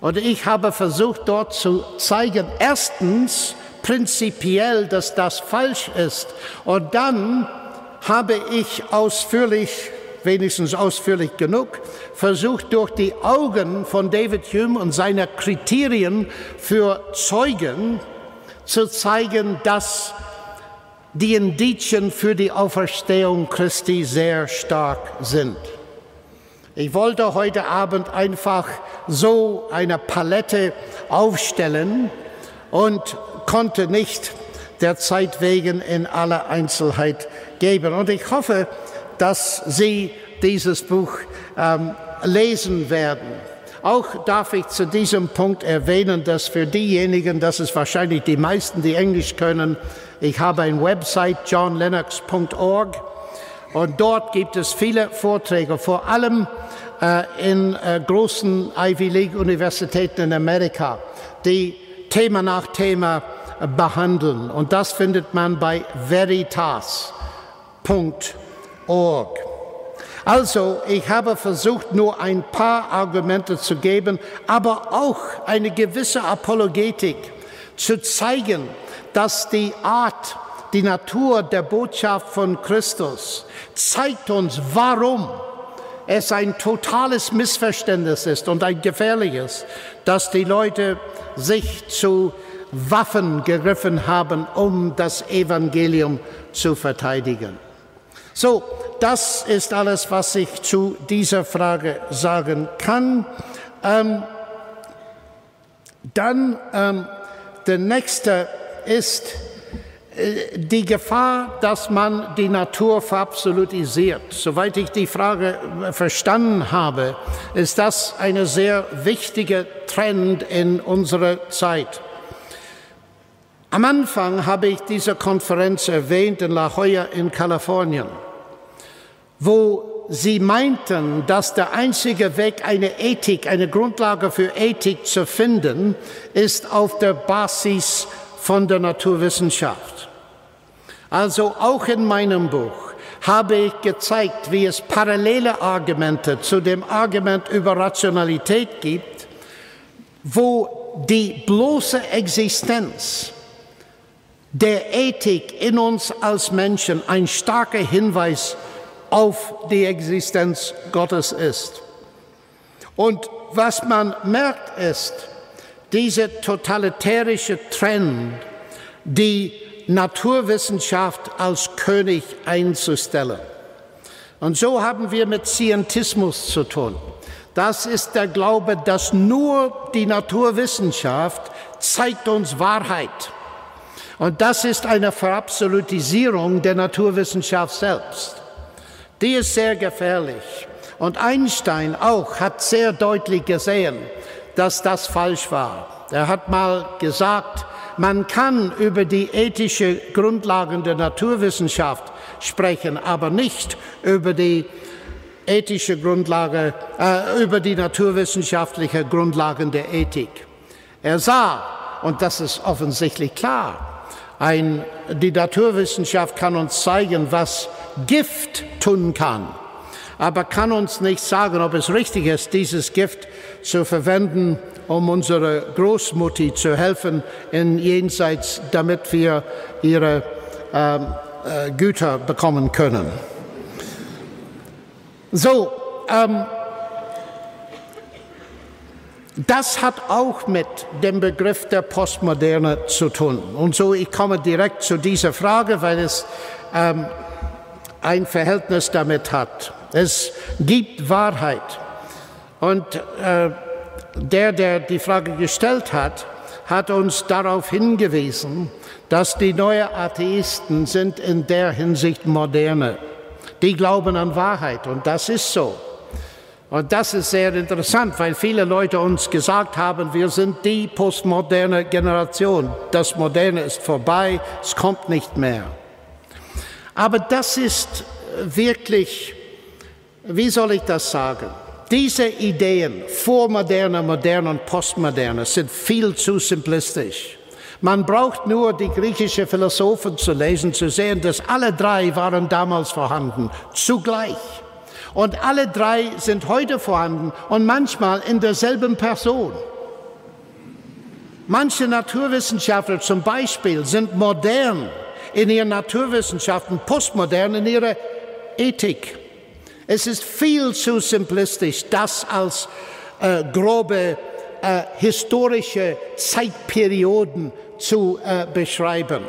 A: Und ich habe versucht dort zu zeigen, erstens, prinzipiell, dass das falsch ist. Und dann habe ich ausführlich, wenigstens ausführlich genug, versucht durch die Augen von David Hume und seiner Kriterien für Zeugen zu zeigen, dass die Indizien für die Auferstehung Christi sehr stark sind. Ich wollte heute Abend einfach so eine Palette aufstellen und konnte nicht der Zeit wegen in aller Einzelheit geben. Und ich hoffe, dass Sie dieses Buch ähm, lesen werden. Auch darf ich zu diesem Punkt erwähnen, dass für diejenigen, das ist wahrscheinlich die meisten, die Englisch können, ich habe ein Website johnlennox.org und dort gibt es viele Vorträge, vor allem äh, in äh, großen Ivy League Universitäten in Amerika, die Thema nach Thema behandeln. Und das findet man bei veritas.org. Also, ich habe versucht, nur ein paar Argumente zu geben, aber auch eine gewisse Apologetik zu zeigen, dass die Art, die Natur der Botschaft von Christus zeigt uns, warum es ein totales Missverständnis ist und ein gefährliches, dass die Leute sich zu Waffen gegriffen haben, um das Evangelium zu verteidigen. So, das ist alles, was ich zu dieser Frage sagen kann. Ähm, dann ähm, der nächste ist äh, die Gefahr, dass man die Natur verabsolutisiert. Soweit ich die Frage äh, verstanden habe, ist das eine sehr wichtige Trend in unserer Zeit. Am Anfang habe ich diese Konferenz erwähnt in La Jolla in Kalifornien, wo sie meinten, dass der einzige Weg, eine Ethik, eine Grundlage für Ethik zu finden, ist auf der Basis von der Naturwissenschaft. Also auch in meinem Buch habe ich gezeigt, wie es parallele Argumente zu dem Argument über Rationalität gibt, wo die bloße Existenz der Ethik in uns als Menschen ein starker Hinweis auf die Existenz Gottes ist. Und was man merkt ist, dieser totalitärische Trend, die Naturwissenschaft als König einzustellen. Und so haben wir mit Scientismus zu tun. Das ist der Glaube, dass nur die Naturwissenschaft zeigt uns Wahrheit. Und das ist eine Verabsolutisierung der Naturwissenschaft selbst. Die ist sehr gefährlich. Und Einstein auch hat sehr deutlich gesehen, dass das falsch war. Er hat mal gesagt, man kann über die ethischen Grundlagen der Naturwissenschaft sprechen, aber nicht über die ethische Grundlage, äh, über die naturwissenschaftliche Grundlagen der Ethik. Er sah, und das ist offensichtlich klar, ein, die Naturwissenschaft kann uns zeigen, was Gift tun kann, aber kann uns nicht sagen, ob es richtig ist, dieses Gift zu verwenden, um unserer Großmutti zu helfen in Jenseits, damit wir ihre ähm, äh, Güter bekommen können. So, ähm, das hat auch mit dem Begriff der Postmoderne zu tun. Und so, ich komme direkt zu dieser Frage, weil es ähm, ein Verhältnis damit hat. Es gibt Wahrheit. Und äh, der, der die Frage gestellt hat, hat uns darauf hingewiesen, dass die neuen Atheisten sind in der Hinsicht moderne. Die glauben an Wahrheit und das ist so. Und das ist sehr interessant, weil viele Leute uns gesagt haben, wir sind die postmoderne Generation. Das Moderne ist vorbei, es kommt nicht mehr. Aber das ist wirklich, wie soll ich das sagen? Diese Ideen, vormoderne, moderne und postmoderne, sind viel zu simplistisch. Man braucht nur die griechischen Philosophen zu lesen, zu sehen, dass alle drei waren damals vorhanden, zugleich. Und alle drei sind heute vorhanden und manchmal in derselben Person. Manche Naturwissenschaftler zum Beispiel sind modern in ihren Naturwissenschaften, postmodern in ihrer Ethik. Es ist viel zu simplistisch, das als äh, grobe äh, historische Zeitperioden zu äh, beschreiben.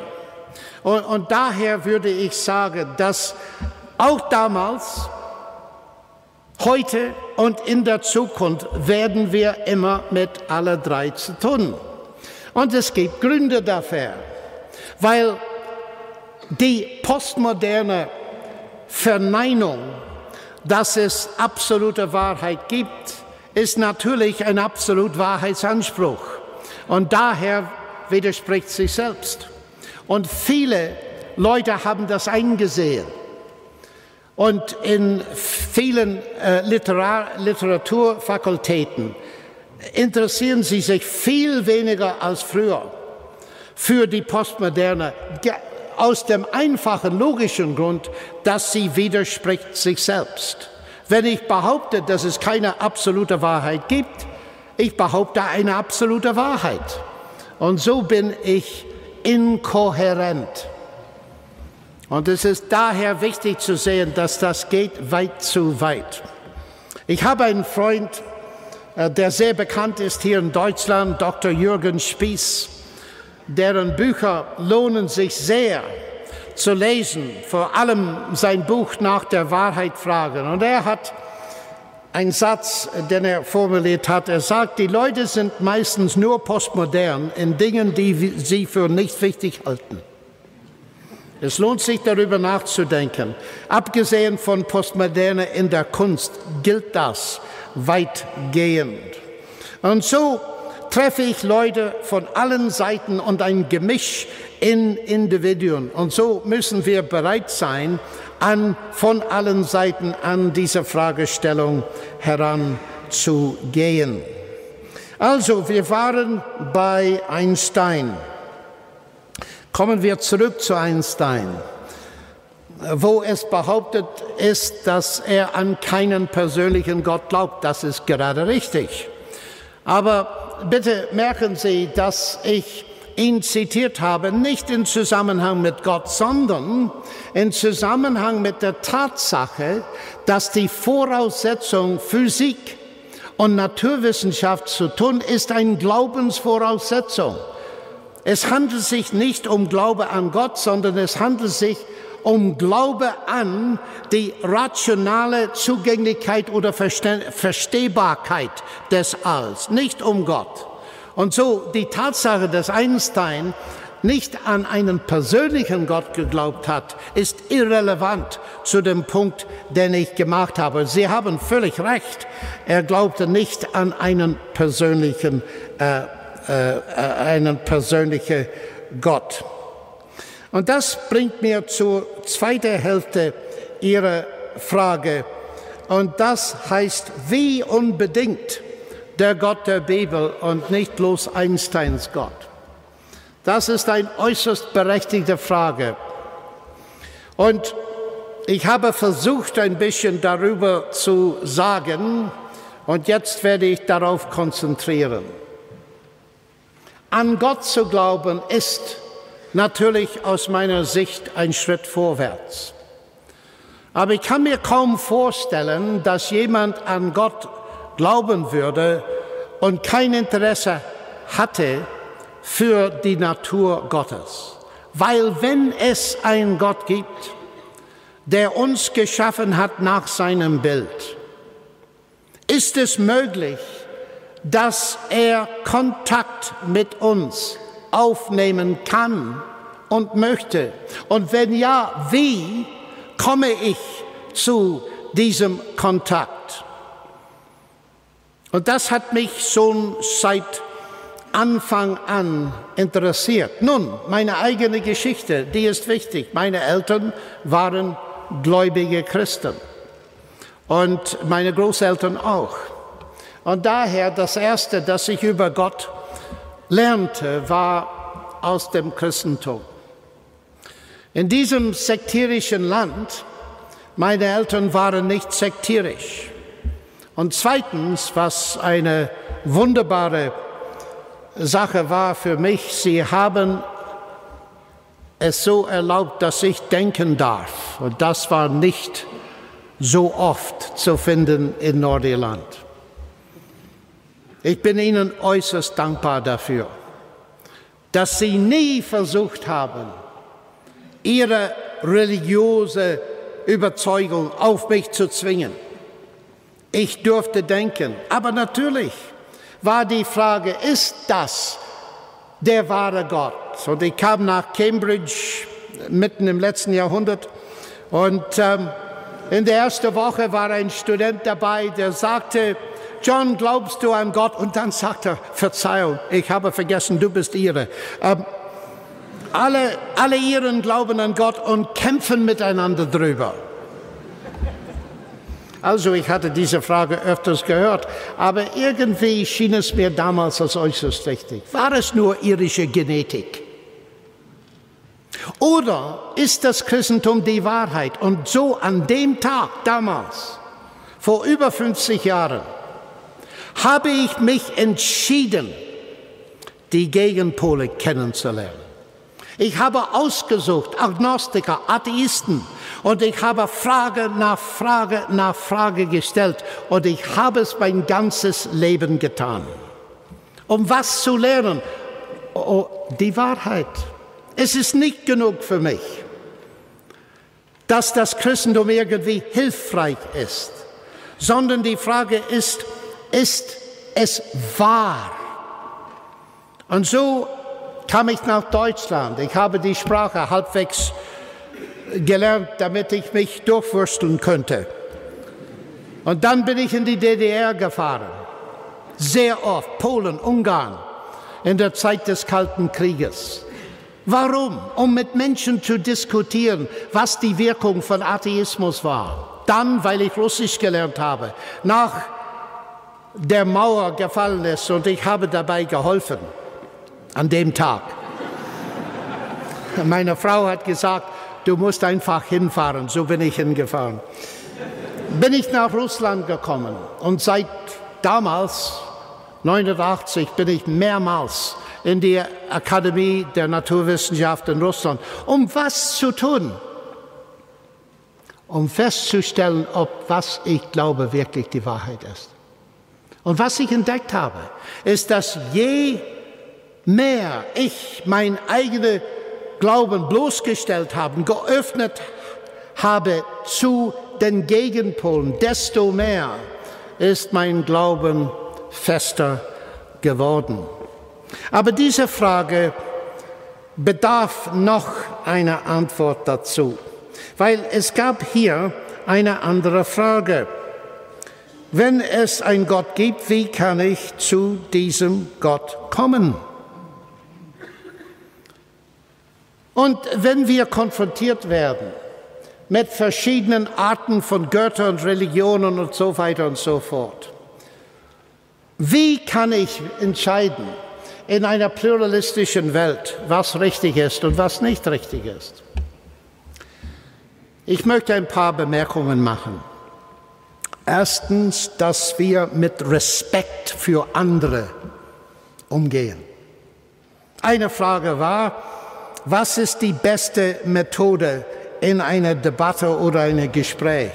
A: Und, und daher würde ich sagen, dass auch damals, heute und in der Zukunft werden wir immer mit alle drei zu tun. Und es gibt Gründe dafür, weil die postmoderne Verneinung dass es absolute Wahrheit gibt, ist natürlich ein absolut Wahrheitsanspruch. Und daher widerspricht sich selbst. Und viele Leute haben das eingesehen. Und in vielen äh, Literaturfakultäten interessieren sie sich viel weniger als früher für die Postmoderne aus dem einfachen logischen Grund, dass sie widerspricht sich selbst. Wenn ich behaupte, dass es keine absolute Wahrheit gibt, ich behaupte eine absolute Wahrheit. Und so bin ich inkohärent. Und es ist daher wichtig zu sehen, dass das geht weit zu weit. Ich habe einen Freund, äh, der sehr bekannt ist hier in Deutschland, Dr. Jürgen Spieß deren Bücher lohnen sich sehr zu lesen, vor allem sein Buch nach der Wahrheit fragen. Und er hat einen Satz, den er formuliert hat. Er sagt, die Leute sind meistens nur postmodern in Dingen, die sie für nicht wichtig halten. Es lohnt sich darüber nachzudenken. Abgesehen von Postmoderne in der Kunst gilt das weitgehend. Und so treffe ich Leute von allen Seiten und ein Gemisch in Individuen. Und so müssen wir bereit sein, an, von allen Seiten an diese Fragestellung heranzugehen. Also, wir waren bei Einstein. Kommen wir zurück zu Einstein. wo es behauptet ist, dass er an keinen persönlichen Gott glaubt. Das ist gerade richtig. Aber bitte merken Sie, dass ich ihn zitiert habe, nicht in Zusammenhang mit Gott, sondern in Zusammenhang mit der Tatsache, dass die Voraussetzung Physik und Naturwissenschaft zu tun, ist eine Glaubensvoraussetzung. Es handelt sich nicht um Glaube an Gott, sondern es handelt sich um Glaube an die rationale Zugänglichkeit oder Verstehbarkeit des Alls, nicht um Gott. Und so die Tatsache, dass Einstein nicht an einen persönlichen Gott geglaubt hat, ist irrelevant zu dem Punkt, den ich gemacht habe. Sie haben völlig recht. Er glaubte nicht an einen persönlichen, äh, einen persönlichen Gott. Und das bringt mir zur zweiten Hälfte Ihrer Frage. Und das heißt, wie unbedingt der Gott der Bibel und nicht bloß Einsteins Gott. Das ist eine äußerst berechtigte Frage. Und ich habe versucht, ein bisschen darüber zu sagen, und jetzt werde ich darauf konzentrieren. An Gott zu glauben ist natürlich aus meiner Sicht ein Schritt vorwärts. Aber ich kann mir kaum vorstellen, dass jemand an Gott glauben würde und kein Interesse hatte für die Natur Gottes. Weil wenn es einen Gott gibt, der uns geschaffen hat nach seinem Bild, ist es möglich, dass er Kontakt mit uns aufnehmen kann und möchte? Und wenn ja, wie komme ich zu diesem Kontakt? Und das hat mich schon seit Anfang an interessiert. Nun, meine eigene Geschichte, die ist wichtig. Meine Eltern waren gläubige Christen und meine Großeltern auch. Und daher das Erste, das ich über Gott lernte, war aus dem Christentum. In diesem sektierischen Land, meine Eltern waren nicht sektierisch. Und zweitens, was eine wunderbare Sache war für mich, sie haben es so erlaubt, dass ich denken darf. Und das war nicht so oft zu finden in Nordirland. Ich bin Ihnen äußerst dankbar dafür, dass Sie nie versucht haben, Ihre religiöse Überzeugung auf mich zu zwingen. Ich durfte denken, aber natürlich war die Frage, ist das der wahre Gott? Und ich kam nach Cambridge mitten im letzten Jahrhundert und ähm, in der ersten Woche war ein Student dabei, der sagte, John, glaubst du an Gott? Und dann sagt er, Verzeihung, ich habe vergessen, du bist ihre. Ähm, alle, alle ihren glauben an Gott und kämpfen miteinander drüber. Also ich hatte diese Frage öfters gehört, aber irgendwie schien es mir damals als äußerst richtig. War es nur irische Genetik? Oder ist das Christentum die Wahrheit? Und so an dem Tag damals, vor über 50 Jahren, habe ich mich entschieden, die Gegenpole kennenzulernen. Ich habe ausgesucht Agnostiker, Atheisten und ich habe Frage nach Frage nach Frage gestellt und ich habe es mein ganzes Leben getan. Um was zu lernen? Oh, die Wahrheit. Es ist nicht genug für mich, dass das Christentum irgendwie hilfreich ist, sondern die Frage ist, ist es wahr? Und so kam ich nach Deutschland. Ich habe die Sprache halbwegs gelernt, damit ich mich durchwursteln könnte. Und dann bin ich in die DDR gefahren. Sehr oft, Polen, Ungarn, in der Zeit des Kalten Krieges. Warum? Um mit Menschen zu diskutieren, was die Wirkung von Atheismus war. Dann, weil ich Russisch gelernt habe. Nach der Mauer gefallen ist und ich habe dabei geholfen an dem Tag. Meine Frau hat gesagt, du musst einfach hinfahren. So bin ich hingefahren. Bin ich nach Russland gekommen und seit damals, 1989, bin ich mehrmals in die Akademie der Naturwissenschaften in Russland, um was zu tun, um festzustellen, ob was ich glaube wirklich die Wahrheit ist. Und was ich entdeckt habe, ist, dass je mehr ich mein eigenes Glauben bloßgestellt habe, geöffnet habe zu den Gegenpolen, desto mehr ist mein Glauben fester geworden. Aber diese Frage bedarf noch einer Antwort dazu, weil es gab hier eine andere Frage. Wenn es einen Gott gibt, wie kann ich zu diesem Gott kommen? Und wenn wir konfrontiert werden mit verschiedenen Arten von Göttern und Religionen und so weiter und so fort, wie kann ich entscheiden in einer pluralistischen Welt, was richtig ist und was nicht richtig ist? Ich möchte ein paar Bemerkungen machen. Erstens, dass wir mit Respekt für andere umgehen. Eine Frage war, was ist die beste Methode in einer Debatte oder einem Gespräch?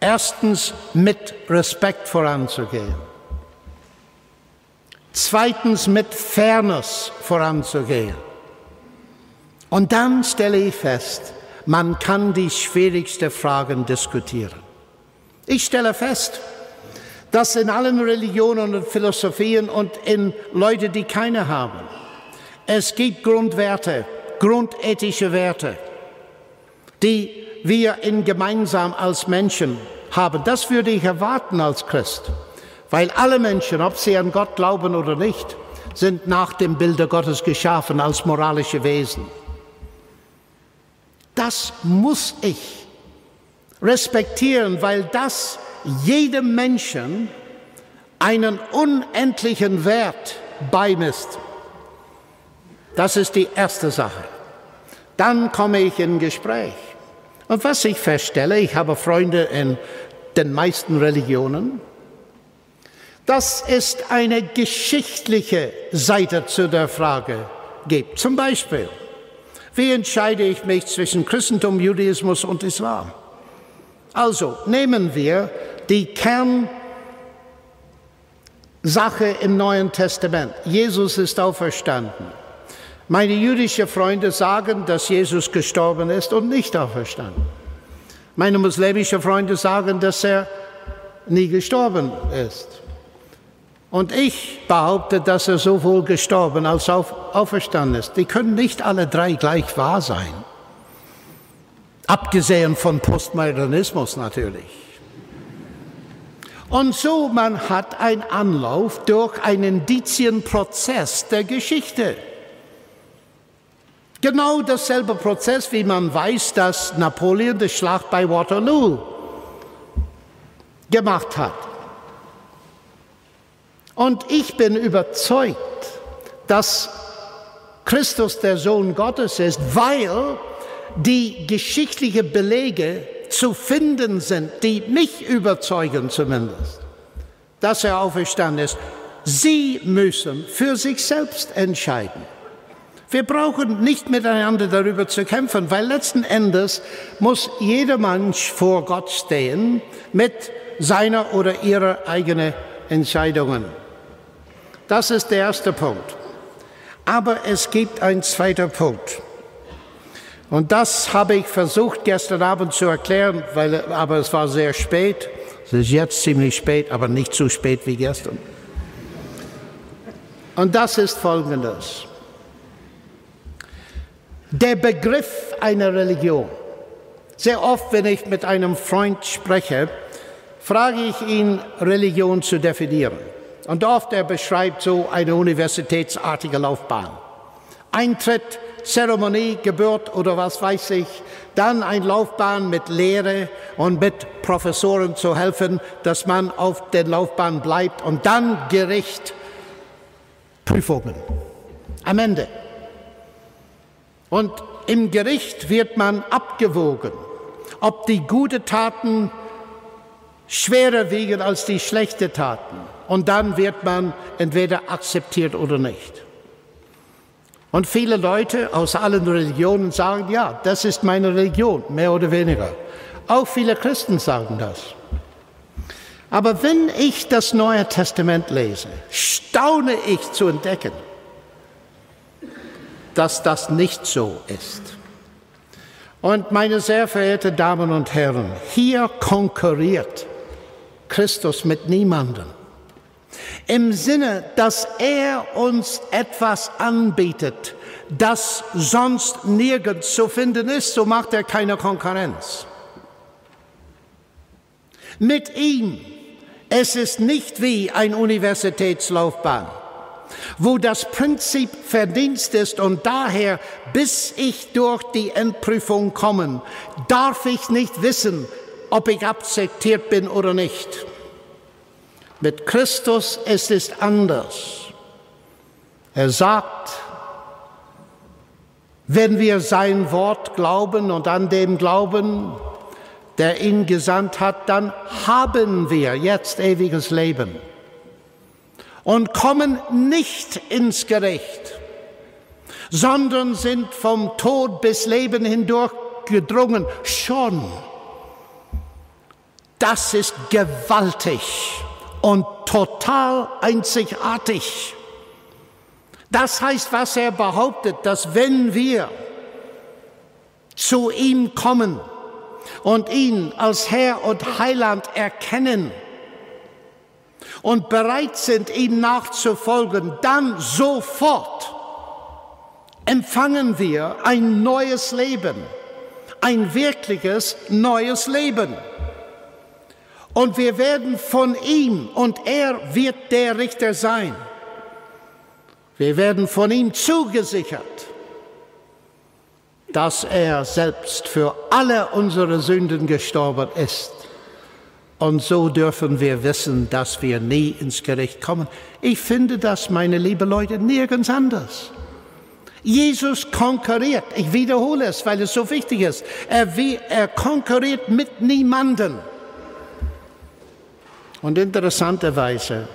A: Erstens, mit Respekt voranzugehen. Zweitens, mit Fairness voranzugehen. Und dann stelle ich fest, man kann die schwierigsten Fragen diskutieren. Ich stelle fest, dass in allen Religionen und Philosophien und in Leute, die keine haben, es gibt Grundwerte, grundethische Werte, die wir in gemeinsam als Menschen haben. Das würde ich erwarten als Christ, weil alle Menschen, ob sie an Gott glauben oder nicht, sind nach dem Bilde Gottes geschaffen als moralische Wesen. Das muss ich respektieren, weil das jedem Menschen einen unendlichen Wert beimisst. Das ist die erste Sache. Dann komme ich in Gespräch. Und was ich feststelle, ich habe Freunde in den meisten Religionen, dass es eine geschichtliche Seite zu der Frage gibt. Zum Beispiel, wie entscheide ich mich zwischen Christentum, Judaismus und Islam? Also nehmen wir die Kernsache im Neuen Testament. Jesus ist auferstanden. Meine jüdischen Freunde sagen, dass Jesus gestorben ist und nicht auferstanden. Meine muslimischen Freunde sagen, dass er nie gestorben ist. Und ich behaupte, dass er sowohl gestorben als auch auferstanden ist. Die können nicht alle drei gleich wahr sein. Abgesehen von Postmodernismus natürlich. Und so man hat einen Anlauf durch einen Indizienprozess der Geschichte. Genau dasselbe Prozess, wie man weiß, dass Napoleon die Schlacht bei Waterloo gemacht hat. Und ich bin überzeugt, dass Christus der Sohn Gottes ist, weil die geschichtlichen Belege zu finden sind, die mich überzeugen zumindest, dass er auferstanden ist. Sie müssen für sich selbst entscheiden. Wir brauchen nicht miteinander darüber zu kämpfen, weil letzten Endes muss jeder Mensch vor Gott stehen mit seiner oder ihrer eigenen Entscheidungen. Das ist der erste Punkt. Aber es gibt einen zweiten Punkt. Und das habe ich versucht gestern Abend zu erklären, weil, aber es war sehr spät. Es ist jetzt ziemlich spät, aber nicht so spät wie gestern. Und das ist Folgendes. Der Begriff einer Religion. Sehr oft, wenn ich mit einem Freund spreche, frage ich ihn, Religion zu definieren. Und oft er beschreibt so eine universitätsartige Laufbahn. Eintritt, Zeremonie, Geburt oder was weiß ich, dann eine Laufbahn mit Lehre und mit Professoren zu helfen, dass man auf der Laufbahn bleibt und dann Gericht, Prüfungen. Am Ende. Und im Gericht wird man abgewogen, ob die guten Taten schwerer wiegen als die schlechten Taten. Und dann wird man entweder akzeptiert oder nicht. Und viele Leute aus allen Religionen sagen, ja, das ist meine Religion, mehr oder weniger. Auch viele Christen sagen das. Aber wenn ich das Neue Testament lese, staune ich zu entdecken, dass das nicht so ist. Und meine sehr verehrten Damen und Herren, hier konkurriert Christus mit niemandem. Im Sinne, dass er uns etwas anbietet, das sonst nirgends zu finden ist, so macht er keine Konkurrenz. Mit ihm, es ist nicht wie ein Universitätslaufbahn, wo das Prinzip Verdienst ist und daher, bis ich durch die Endprüfung komme, darf ich nicht wissen, ob ich akzeptiert bin oder nicht. Mit Christus ist es anders. Er sagt, wenn wir sein Wort glauben und an dem glauben, der ihn gesandt hat, dann haben wir jetzt ewiges Leben und kommen nicht ins Gericht, sondern sind vom Tod bis Leben hindurch gedrungen. Schon. Das ist gewaltig und total einzigartig. Das heißt, was er behauptet, dass wenn wir zu ihm kommen und ihn als Herr und Heiland erkennen und bereit sind, ihm nachzufolgen, dann sofort empfangen wir ein neues Leben, ein wirkliches neues Leben. Und wir werden von ihm, und er wird der Richter sein, wir werden von ihm zugesichert, dass er selbst für alle unsere Sünden gestorben ist. Und so dürfen wir wissen, dass wir nie ins Gericht kommen. Ich finde das, meine lieben Leute, nirgends anders. Jesus konkurriert, ich wiederhole es, weil es so wichtig ist, er, er konkurriert mit niemandem. Und interessanterweise,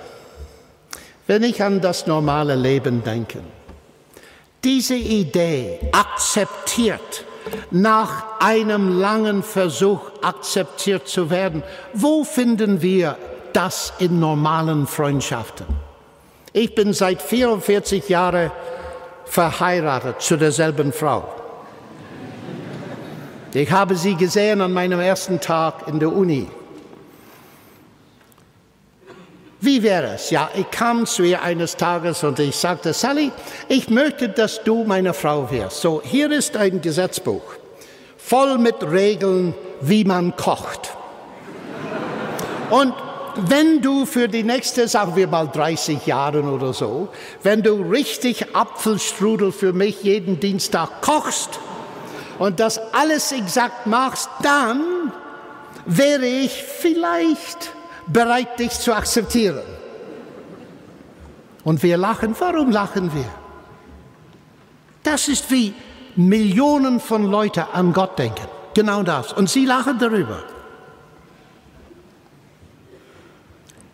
A: wenn ich an das normale Leben denke, diese Idee akzeptiert, nach einem langen Versuch akzeptiert zu werden, wo finden wir das in normalen Freundschaften? Ich bin seit 44 Jahren verheiratet zu derselben Frau. Ich habe sie gesehen an meinem ersten Tag in der Uni. Wie wäre es? Ja, ich kam zu ihr eines Tages und ich sagte, Sally, ich möchte, dass du meine Frau wirst. So, hier ist ein Gesetzbuch, voll mit Regeln, wie man kocht. Und wenn du für die nächste, sagen wir mal 30 Jahre oder so, wenn du richtig Apfelstrudel für mich jeden Dienstag kochst und das alles exakt machst, dann wäre ich vielleicht bereit, dich zu akzeptieren. Und wir lachen. Warum lachen wir? Das ist wie Millionen von Leuten an Gott denken. Genau das. Und sie lachen darüber.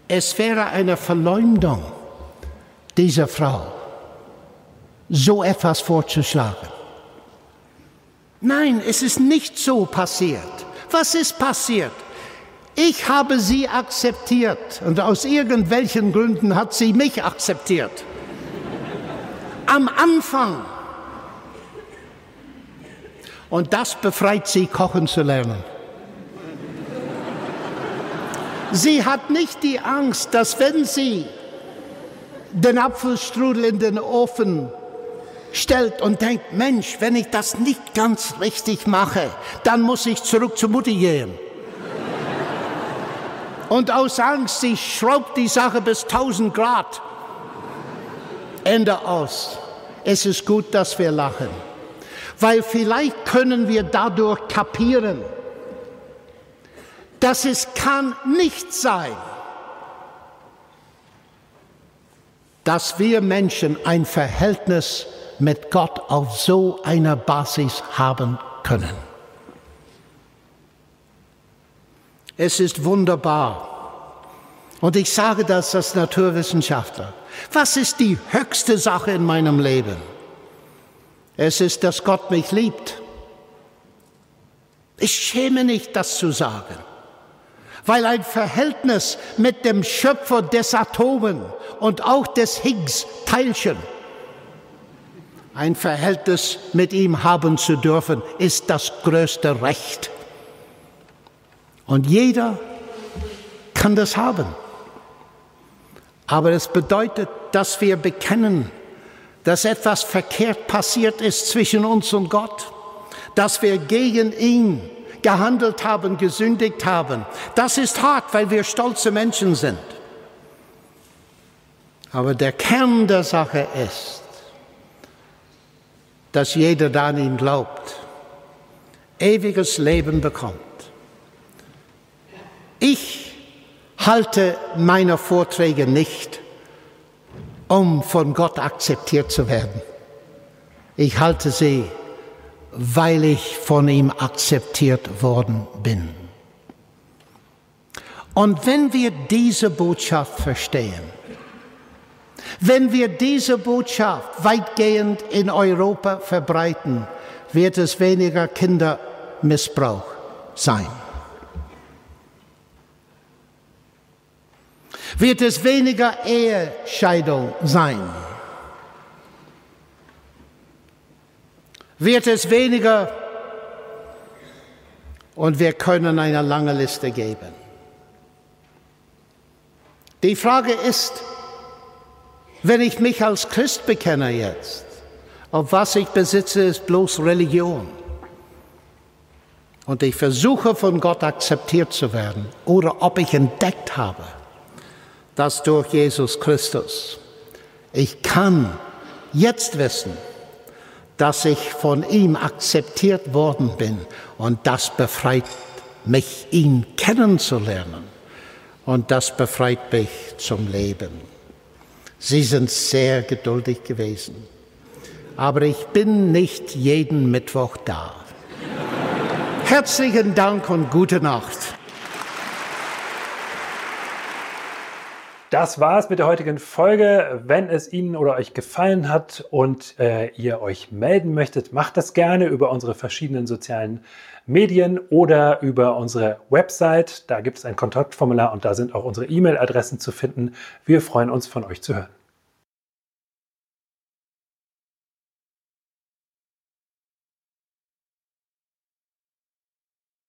A: Es wäre eine Verleumdung dieser Frau, so etwas vorzuschlagen. Nein, es ist nicht so passiert. Was ist passiert? Ich habe sie akzeptiert und aus irgendwelchen Gründen hat sie mich akzeptiert. Am Anfang. Und das befreit sie, kochen zu lernen. Sie hat nicht die Angst, dass wenn sie den Apfelstrudel in den Ofen stellt und denkt, Mensch, wenn ich das nicht ganz richtig mache, dann muss ich zurück zur Mutter gehen. Und aus Angst, sie schraubt die Sache bis 1000 Grad. Ende aus. Es ist gut, dass wir lachen, weil vielleicht können wir dadurch kapieren, dass es kann nicht sein, dass wir Menschen ein Verhältnis mit Gott auf so einer Basis haben können. Es ist wunderbar. Und ich sage das als Naturwissenschaftler. Was ist die höchste Sache in meinem Leben? Es ist, dass Gott mich liebt. Ich schäme nicht, das zu sagen, weil ein Verhältnis mit dem Schöpfer des Atomen und auch des Higgs-Teilchen, ein Verhältnis mit ihm haben zu dürfen, ist das größte Recht. Und jeder kann das haben. Aber es bedeutet, dass wir bekennen, dass etwas verkehrt passiert ist zwischen uns und Gott, dass wir gegen ihn gehandelt haben, gesündigt haben. Das ist hart, weil wir stolze Menschen sind. Aber der Kern der Sache ist, dass jeder, der an ihn glaubt, ewiges Leben bekommt. Ich halte meine Vorträge nicht, um von Gott akzeptiert zu werden. Ich halte sie weil ich von ihm akzeptiert worden bin. Und wenn wir diese Botschaft verstehen, wenn wir diese Botschaft weitgehend in Europa verbreiten, wird es weniger Kindermissbrauch sein. Wird es weniger Ehescheidung sein. wird es weniger und wir können eine lange Liste geben. Die Frage ist, wenn ich mich als Christ bekenne jetzt, ob was ich besitze, ist bloß Religion. Und ich versuche von Gott akzeptiert zu werden oder ob ich entdeckt habe, dass durch Jesus Christus ich kann jetzt wissen, dass ich von ihm akzeptiert worden bin und das befreit mich, ihn kennenzulernen und das befreit mich zum Leben. Sie sind sehr geduldig gewesen, aber ich bin nicht jeden Mittwoch da. Herzlichen Dank und gute Nacht.
C: Das war es mit der heutigen Folge. Wenn es Ihnen oder euch gefallen hat und äh, ihr euch melden möchtet, macht das gerne über unsere verschiedenen sozialen Medien oder über unsere Website. Da gibt es ein Kontaktformular und da sind auch unsere E-Mail-Adressen zu finden. Wir freuen uns, von euch zu hören.